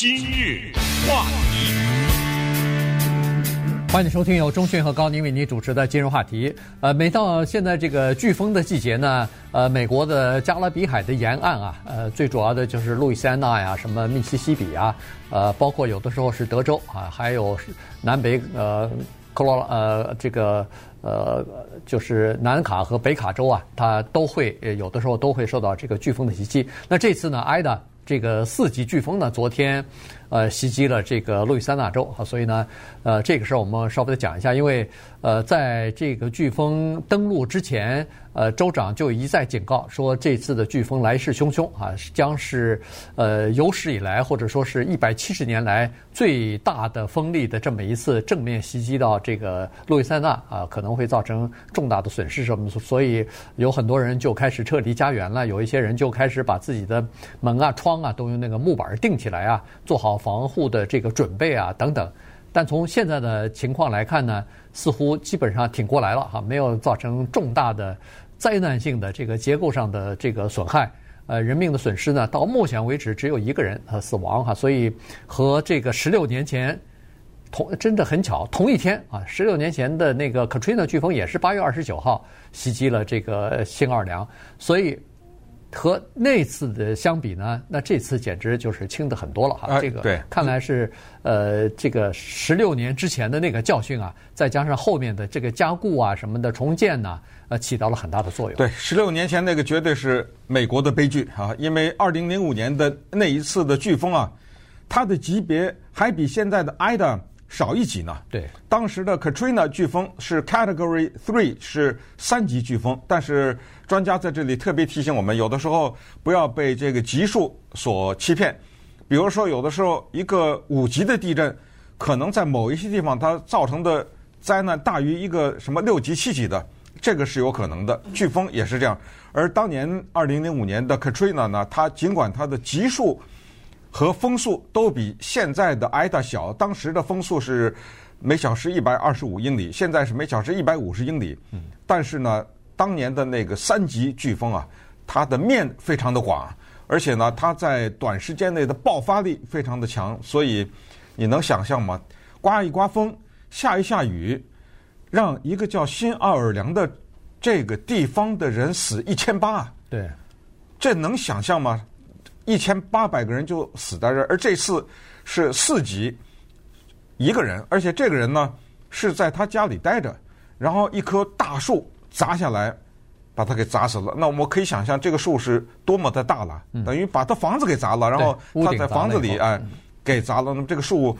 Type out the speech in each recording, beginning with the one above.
今日话题，欢迎收听由中讯和高宁为您主持的今日话题。呃，每到现在这个飓风的季节呢，呃，美国的加勒比海的沿岸啊，呃，最主要的就是路易斯安那呀，什么密西西比啊，呃，包括有的时候是德州啊，还有南北呃，科罗呃这个呃，就是南卡和北卡州啊，它都会有的时候都会受到这个飓风的袭击。那这次呢，挨的。这个四级飓风呢，昨天，呃，袭击了这个路易斯安那州啊，所以呢，呃，这个事儿我们稍微的讲一下，因为呃，在这个飓风登陆之前。呃，州长就一再警告说，这次的飓风来势汹汹啊，将是呃有史以来或者说是一百七十年来最大的风力的这么一次正面袭击到这个路易斯安那啊，可能会造成重大的损失什么，所以有很多人就开始撤离家园了，有一些人就开始把自己的门啊、窗啊都用那个木板钉起来啊，做好防护的这个准备啊等等。但从现在的情况来看呢，似乎基本上挺过来了哈，没有造成重大的灾难性的这个结构上的这个损害。呃，人命的损失呢，到目前为止只有一个人呃死亡哈，所以和这个十六年前同真的很巧，同一天啊，十六年前的那个 Katrina 飓风也是八月二十九号袭击了这个新奥尔良，所以。和那次的相比呢，那这次简直就是轻的很多了哈。啊、这个，看来是呃，这个十六年之前的那个教训啊，再加上后面的这个加固啊什么的重建呢，呃，起到了很大的作用。对，十六年前那个绝对是美国的悲剧啊，因为二零零五年的那一次的飓风啊，它的级别还比现在的 Ida 少一级呢。对，当时的 Katrina 飓风是 Category Three，是三级飓风，但是。专家在这里特别提醒我们，有的时候不要被这个级数所欺骗。比如说，有的时候一个五级的地震，可能在某一些地方它造成的灾难大于一个什么六级、七级的，这个是有可能的。飓风也是这样。而当年二零零五年的 Katrina 呢，它尽管它的级数和风速都比现在的 Ida 小，当时的风速是每小时一百二十五英里，现在是每小时一百五十英里。但是呢。当年的那个三级飓风啊，它的面非常的广，而且呢，它在短时间内的爆发力非常的强，所以你能想象吗？刮一刮风，下一下雨，让一个叫新奥尔良的这个地方的人死一千八，对，这能想象吗？一千八百个人就死在这儿，而这次是四级，一个人，而且这个人呢是在他家里待着，然后一棵大树。砸下来，把他给砸死了。那我们可以想象这个树是多么的大了，等于把他房子给砸了，然后他在房子里哎给砸了。那么这个树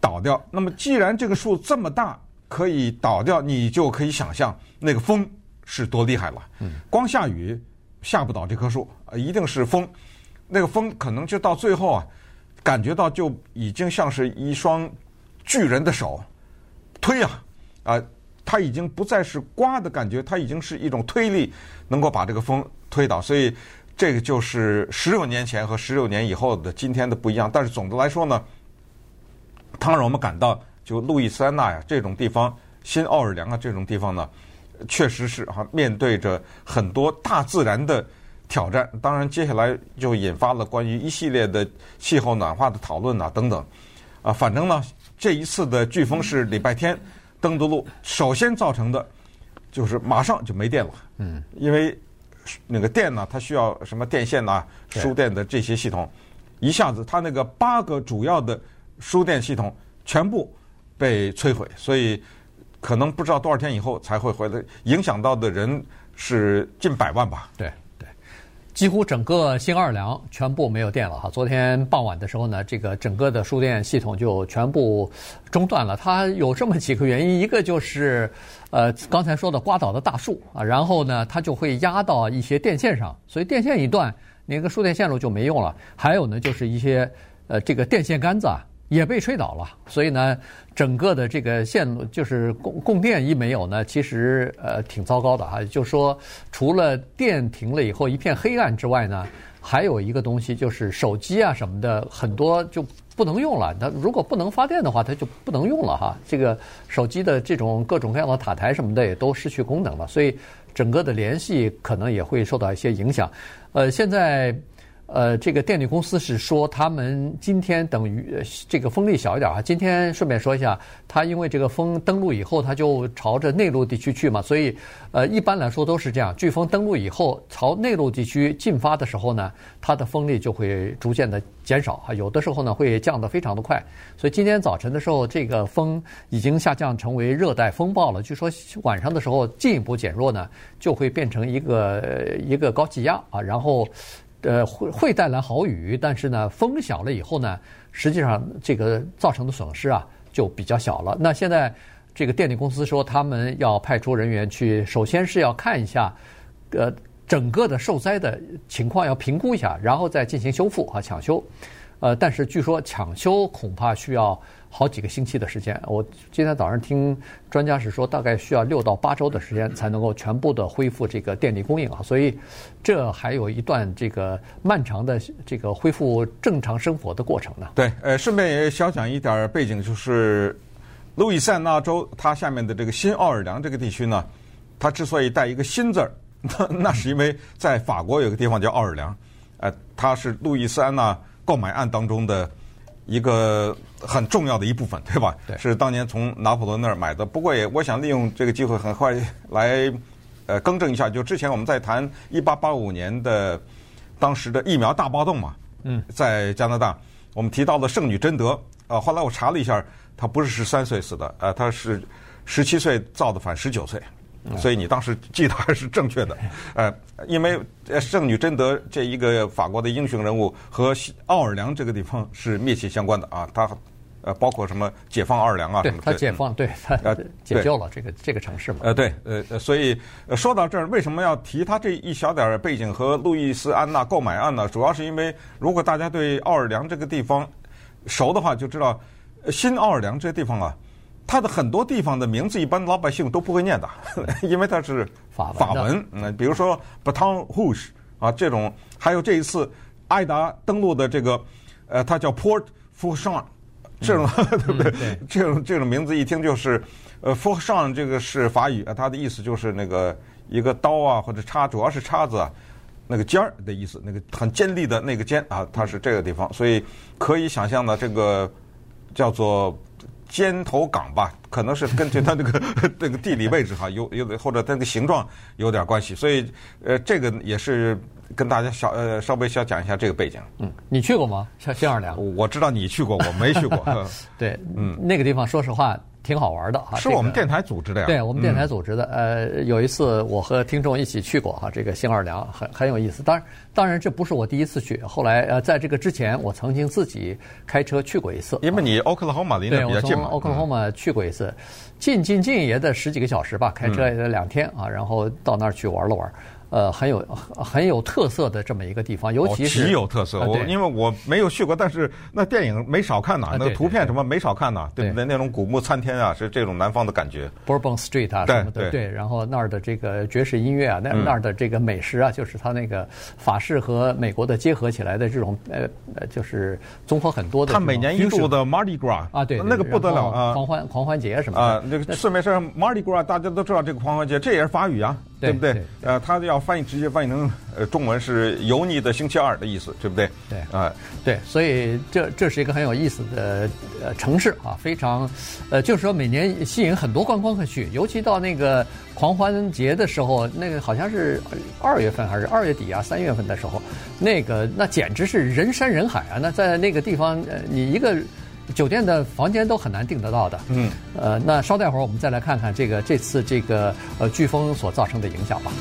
倒掉。那么既然这个树这么大可以倒掉，你就可以想象那个风是多厉害了。光下雨下不倒这棵树，一定是风。那个风可能就到最后啊，感觉到就已经像是一双巨人的手推啊啊。它已经不再是刮的感觉，它已经是一种推力，能够把这个风推倒。所以，这个就是十六年前和十六年以后的今天的不一样。但是总的来说呢，它让我们感到，就路易斯安那呀这种地方，新奥尔良啊这种地方呢，确实是哈面对着很多大自然的挑战。当然，接下来就引发了关于一系列的气候暖化的讨论啊等等。啊，反正呢，这一次的飓风是礼拜天。登陆路首先造成的，就是马上就没电了。嗯，因为那个电呢，它需要什么电线呐、输电的这些系统，一下子它那个八个主要的输电系统全部被摧毁，所以可能不知道多少天以后才会回来，影响到的人是近百万吧。对。几乎整个新奥尔良全部没有电了哈。昨天傍晚的时候呢，这个整个的输电系统就全部中断了。它有这么几个原因，一个就是，呃，刚才说的刮倒的大树啊，然后呢，它就会压到一些电线上，所以电线一断，那个输电线路就没用了。还有呢，就是一些呃，这个电线杆子啊。也被吹倒了，所以呢，整个的这个线路就是供供电一没有呢，其实呃挺糟糕的哈。就说除了电停了以后一片黑暗之外呢，还有一个东西就是手机啊什么的很多就不能用了。它如果不能发电的话，它就不能用了哈。这个手机的这种各种各样的塔台什么的也都失去功能了，所以整个的联系可能也会受到一些影响。呃，现在。呃，这个电力公司是说，他们今天等于这个风力小一点啊。今天顺便说一下，它因为这个风登陆以后，它就朝着内陆地区去嘛，所以呃，一般来说都是这样。飓风登陆以后，朝内陆地区进发的时候呢，它的风力就会逐渐的减少啊，有的时候呢会降得非常的快。所以今天早晨的时候，这个风已经下降成为热带风暴了。据说晚上的时候进一步减弱呢，就会变成一个一个高气压啊，然后。呃，会会带来好雨，但是呢，风小了以后呢，实际上这个造成的损失啊就比较小了。那现在这个电力公司说，他们要派出人员去，首先是要看一下，呃，整个的受灾的情况要评估一下，然后再进行修复和抢修。呃，但是据说抢修恐怕需要好几个星期的时间。我今天早上听专家是说，大概需要六到八周的时间才能够全部的恢复这个电力供应啊。所以这还有一段这个漫长的这个恢复正常生活的过程呢。对，呃，顺便也小讲一点背景，就是路易斯安那州它下面的这个新奥尔良这个地区呢，它之所以带一个“新”字儿，那 那是因为在法国有个地方叫奥尔良，呃，它是路易斯安那。购买案当中的一个很重要的一部分，对吧？对，是当年从拿破仑那儿买的。不过也，我想利用这个机会很快来呃更正一下，就之前我们在谈一八八五年的当时的疫苗大暴动嘛，嗯，在加拿大，我们提到了圣女贞德，呃，后来我查了一下，她不是十三岁死的，呃，她是十七岁造的反，十九岁。所以你当时记得还是正确的，呃，因为圣女贞德这一个法国的英雄人物和奥尔良这个地方是密切相关的啊，他呃包括什么解放奥尔良啊什么的，对他解放，对他解救了这个这个城市嘛。呃，对，呃，所以说到这儿，为什么要提他这一小点背景和路易斯安娜购买案呢？主要是因为如果大家对奥尔良这个地方熟的话，就知道新奥尔良这个地方啊。它的很多地方的名字，一般老百姓都不会念的，因为它是法法文。嗯，比如说 Baton Rouge 啊，这种，还有这一次艾达登陆的这个，呃，它叫 Port Fourchon，这种、嗯、对不对？嗯、这种这种名字一听就是，呃，Fourchon 这个是法语，它的意思就是那个一个刀啊或者叉，主要是叉子啊，那个尖儿的意思，那个很尖利的那个尖啊，它是这个地方，所以可以想象的这个叫做。尖头港吧，可能是根据它那个 那个地理位置哈，有有的或者它那个形状有点关系，所以呃，这个也是跟大家小呃稍微小讲一下这个背景。嗯，你去过吗？像新奥尔良？我知道你去过，我没去过。对，嗯，那个地方说实话。挺好玩的哈，是我们电台组织的呀。对，我们电台组织的。呃，有一次我和听众一起去过哈，这个新奥尔良很很有意思。当然，当然这不是我第一次去。后来呃，在这个之前，我曾经自己开车去过一次。因为你奥克拉荷马离那比较近嘛。奥克拉荷马去过一次，近近近也得十几个小时吧，开车也得两天啊，然后到那儿去玩了玩。呃，很有很有特色的这么一个地方，尤其是极有特色。我因为我没有去过，但是那电影没少看呐，那个图片什么没少看呐，对不对？那种古木参天啊，是这种南方的感觉。Bourbon Street 啊，什么的，对。然后那儿的这个爵士音乐啊，那那儿的这个美食啊，就是它那个法式和美国的结合起来的这种呃呃，就是综合很多的。它每年一度的 Mardi Gras 啊，对，那个不得了啊，狂欢狂欢节什么的啊，那个顺便说 Mardi Gras，大家都知道这个狂欢节，这也是法语啊。对不对？呃，他要翻译直接翻译成呃中文是“油腻的星期二”的意思，对不对？对啊，对，所以这这是一个很有意思的呃城市啊，非常呃，就是说每年吸引很多观光客去，尤其到那个狂欢节的时候，那个好像是二月份还是二月底啊，三月份的时候，那个那简直是人山人海啊！那在那个地方，呃，你一个。酒店的房间都很难订得到的。嗯，呃，那稍待会儿我们再来看看这个这次这个呃飓风所造成的影响吧。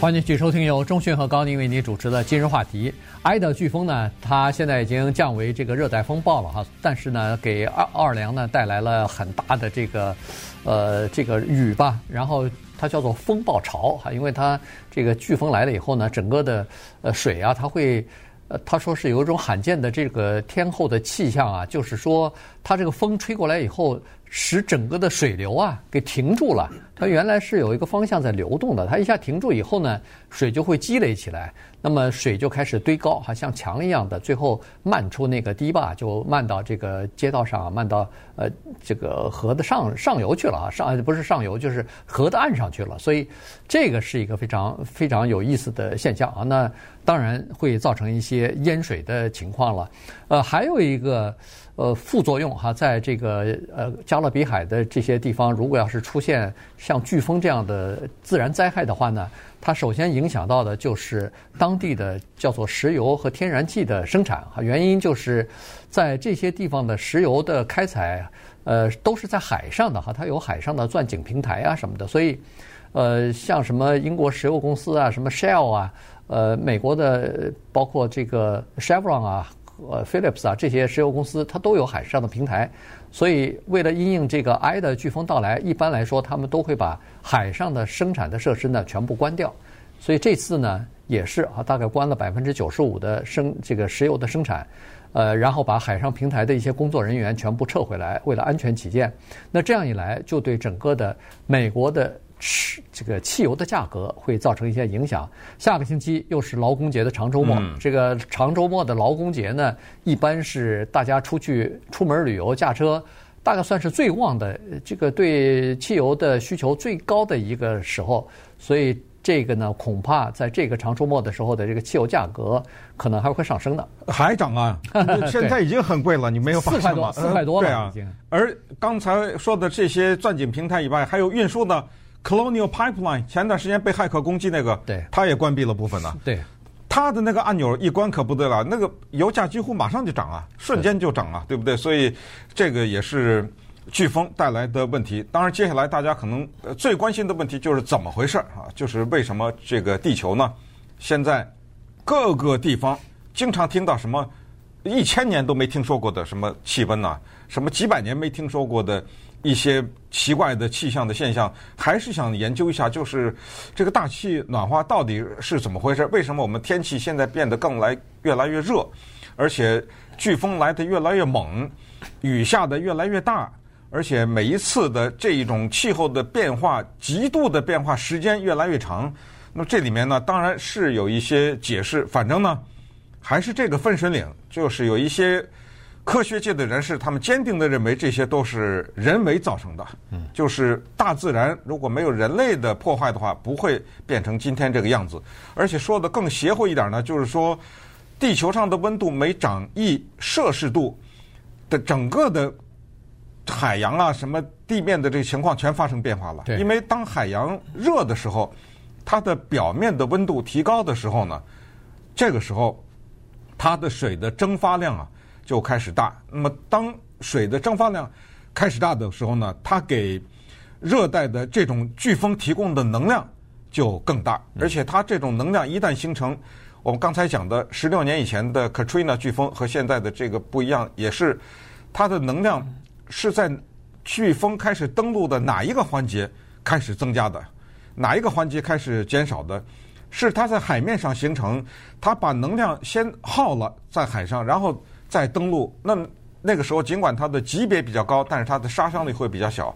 欢迎继续收听由钟迅和高宁为您主持的《今日话题》。埃德飓风呢，它现在已经降为这个热带风暴了哈，但是呢，给奥奥尔良呢带来了很大的这个呃这个雨吧，然后。它叫做风暴潮哈，因为它这个飓风来了以后呢，整个的呃水啊，它会呃他说是有一种罕见的这个天候的气象啊，就是说它这个风吹过来以后，使整个的水流啊给停住了。它原来是有一个方向在流动的，它一下停住以后呢，水就会积累起来。那么水就开始堆高，哈，像墙一样的，最后漫出那个堤坝，就漫到这个街道上，漫到呃这个河的上上游去了啊，上不是上游，就是河的岸上去了。所以这个是一个非常非常有意思的现象啊。那当然会造成一些淹水的情况了。呃，还有一个呃副作用哈，在这个呃加勒比海的这些地方，如果要是出现像飓风这样的自然灾害的话呢，它首先影响到的就是当地的叫做石油和天然气的生产。哈，原因就是在这些地方的石油的开采，呃，都是在海上的哈，它有海上的钻井平台啊什么的，所以，呃，像什么英国石油公司啊，什么 Shell 啊，呃，美国的包括这个 Chevron 啊，呃，Phillips 啊这些石油公司，它都有海上的平台。所以，为了因应这个 I 的飓风到来，一般来说，他们都会把海上的生产的设施呢全部关掉。所以这次呢，也是啊，大概关了百分之九十五的生这个石油的生产，呃，然后把海上平台的一些工作人员全部撤回来，为了安全起见。那这样一来，就对整个的美国的。吃这个汽油的价格会造成一些影响。下个星期又是劳工节的长周末，嗯、这个长周末的劳工节呢，一般是大家出去出门旅游驾车，大概算是最旺的，这个对汽油的需求最高的一个时候。所以这个呢，恐怕在这个长周末的时候的这个汽油价格可能还会上升的。还涨啊？现在已经很贵了，你没有发现吗？四块多，四块多了，对啊。而刚才说的这些钻井平台以外，还有运输的。Colonial Pipeline 前段时间被骇客攻击那个，对，它也关闭了部分呢。对，它的那个按钮一关可不得了，那个油价几乎马上就涨啊，瞬间就涨啊，对不对？所以这个也是飓风带来的问题。当然，接下来大家可能最关心的问题就是怎么回事啊？就是为什么这个地球呢？现在各个地方经常听到什么一千年都没听说过的什么气温呐，什么几百年没听说过的。一些奇怪的气象的现象，还是想研究一下，就是这个大气暖化到底是怎么回事？为什么我们天气现在变得更来越来越热，而且飓风来的越来越猛，雨下的越来越大，而且每一次的这一种气候的变化，极度的变化时间越来越长。那么这里面呢，当然是有一些解释，反正呢，还是这个分水岭，就是有一些。科学界的人士，他们坚定地认为这些都是人为造成的，就是大自然如果没有人类的破坏的话，不会变成今天这个样子。而且说的更邪乎一点呢，就是说，地球上的温度每涨一摄氏度的整个的海洋啊，什么地面的这个情况全发生变化了。因为当海洋热的时候，它的表面的温度提高的时候呢，这个时候它的水的蒸发量啊。就开始大。那么，当水的蒸发量开始大的时候呢，它给热带的这种飓风提供的能量就更大。而且，它这种能量一旦形成，我们刚才讲的十六年以前的 Katrina 飓风和现在的这个不一样，也是它的能量是在飓风开始登陆的哪一个环节开始增加的，哪一个环节开始减少的？是它在海面上形成，它把能量先耗了在海上，然后。再登陆，那那个时候尽管它的级别比较高，但是它的杀伤力会比较小。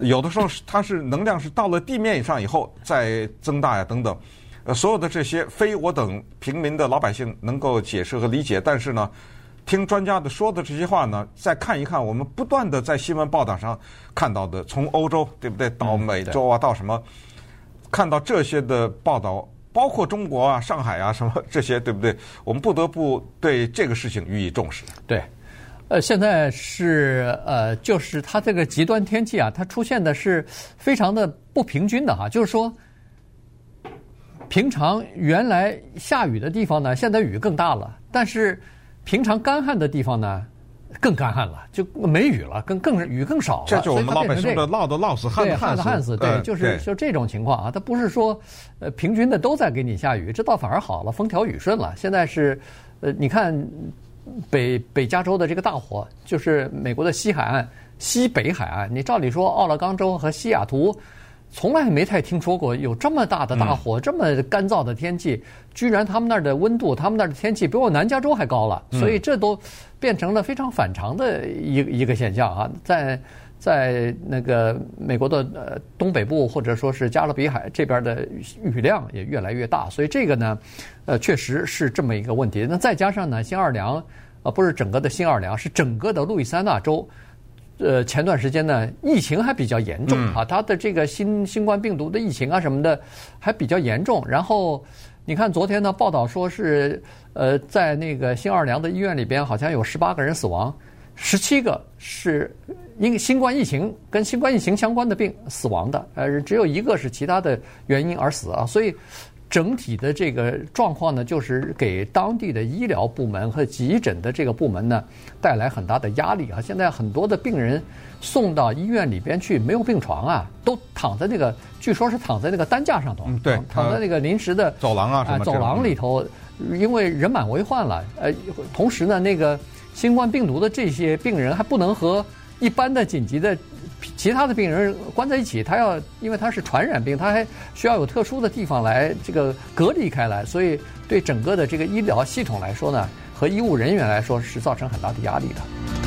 有的时候它是能量是到了地面以上以后再增大呀等等。呃，所有的这些非我等平民的老百姓能够解释和理解，但是呢，听专家的说的这些话呢，再看一看我们不断的在新闻报道上看到的，从欧洲对不对到美洲啊到什么，看到这些的报道。包括中国啊、上海啊什么这些，对不对？我们不得不对这个事情予以重视。对，呃，现在是呃，就是它这个极端天气啊，它出现的是非常的不平均的哈。就是说，平常原来下雨的地方呢，现在雨更大了；但是平常干旱的地方呢，更干旱了，就没雨了，更更雨更少了。这就我们老百姓的涝的涝死，旱的旱死，旱死。对，就是就这种情况啊，它不是说呃平均的都在给你下雨，这倒反而好了，风调雨顺了。现在是呃，你看北北加州的这个大火，就是美国的西海岸、西北海岸。你照理说，奥勒冈州和西雅图。从来没太听说过有这么大的大火，这么干燥的天气，居然他们那儿的温度，他们那儿的天气比我南加州还高了，所以这都变成了非常反常的一一个现象啊！在在那个美国的呃东北部或者说是加勒比海这边的雨量也越来越大，所以这个呢，呃，确实是这么一个问题。那再加上呢，新奥尔良，呃，不是整个的新奥尔良，是整个的路易斯安那州，呃，前段时间呢，疫情还比较严重啊，它的这个新新冠病毒的疫情啊什么的还比较严重。然后你看昨天呢报道说是，呃，在那个新奥尔良的医院里边，好像有十八个人死亡，十七个是。因新冠疫情跟新冠疫情相关的病死亡的，呃，只有一个是其他的原因而死啊，所以整体的这个状况呢，就是给当地的医疗部门和急诊的这个部门呢带来很大的压力啊。现在很多的病人送到医院里边去没有病床啊，都躺在那个，据说是躺在那个担架上头，嗯，对，躺在那个临时的走廊啊，啊，走廊里头，因为人满为患了，呃，同时呢，那个新冠病毒的这些病人还不能和一般的紧急的其他的病人关在一起，他要因为他是传染病，他还需要有特殊的地方来这个隔离开来，所以对整个的这个医疗系统来说呢，和医务人员来说是造成很大的压力的。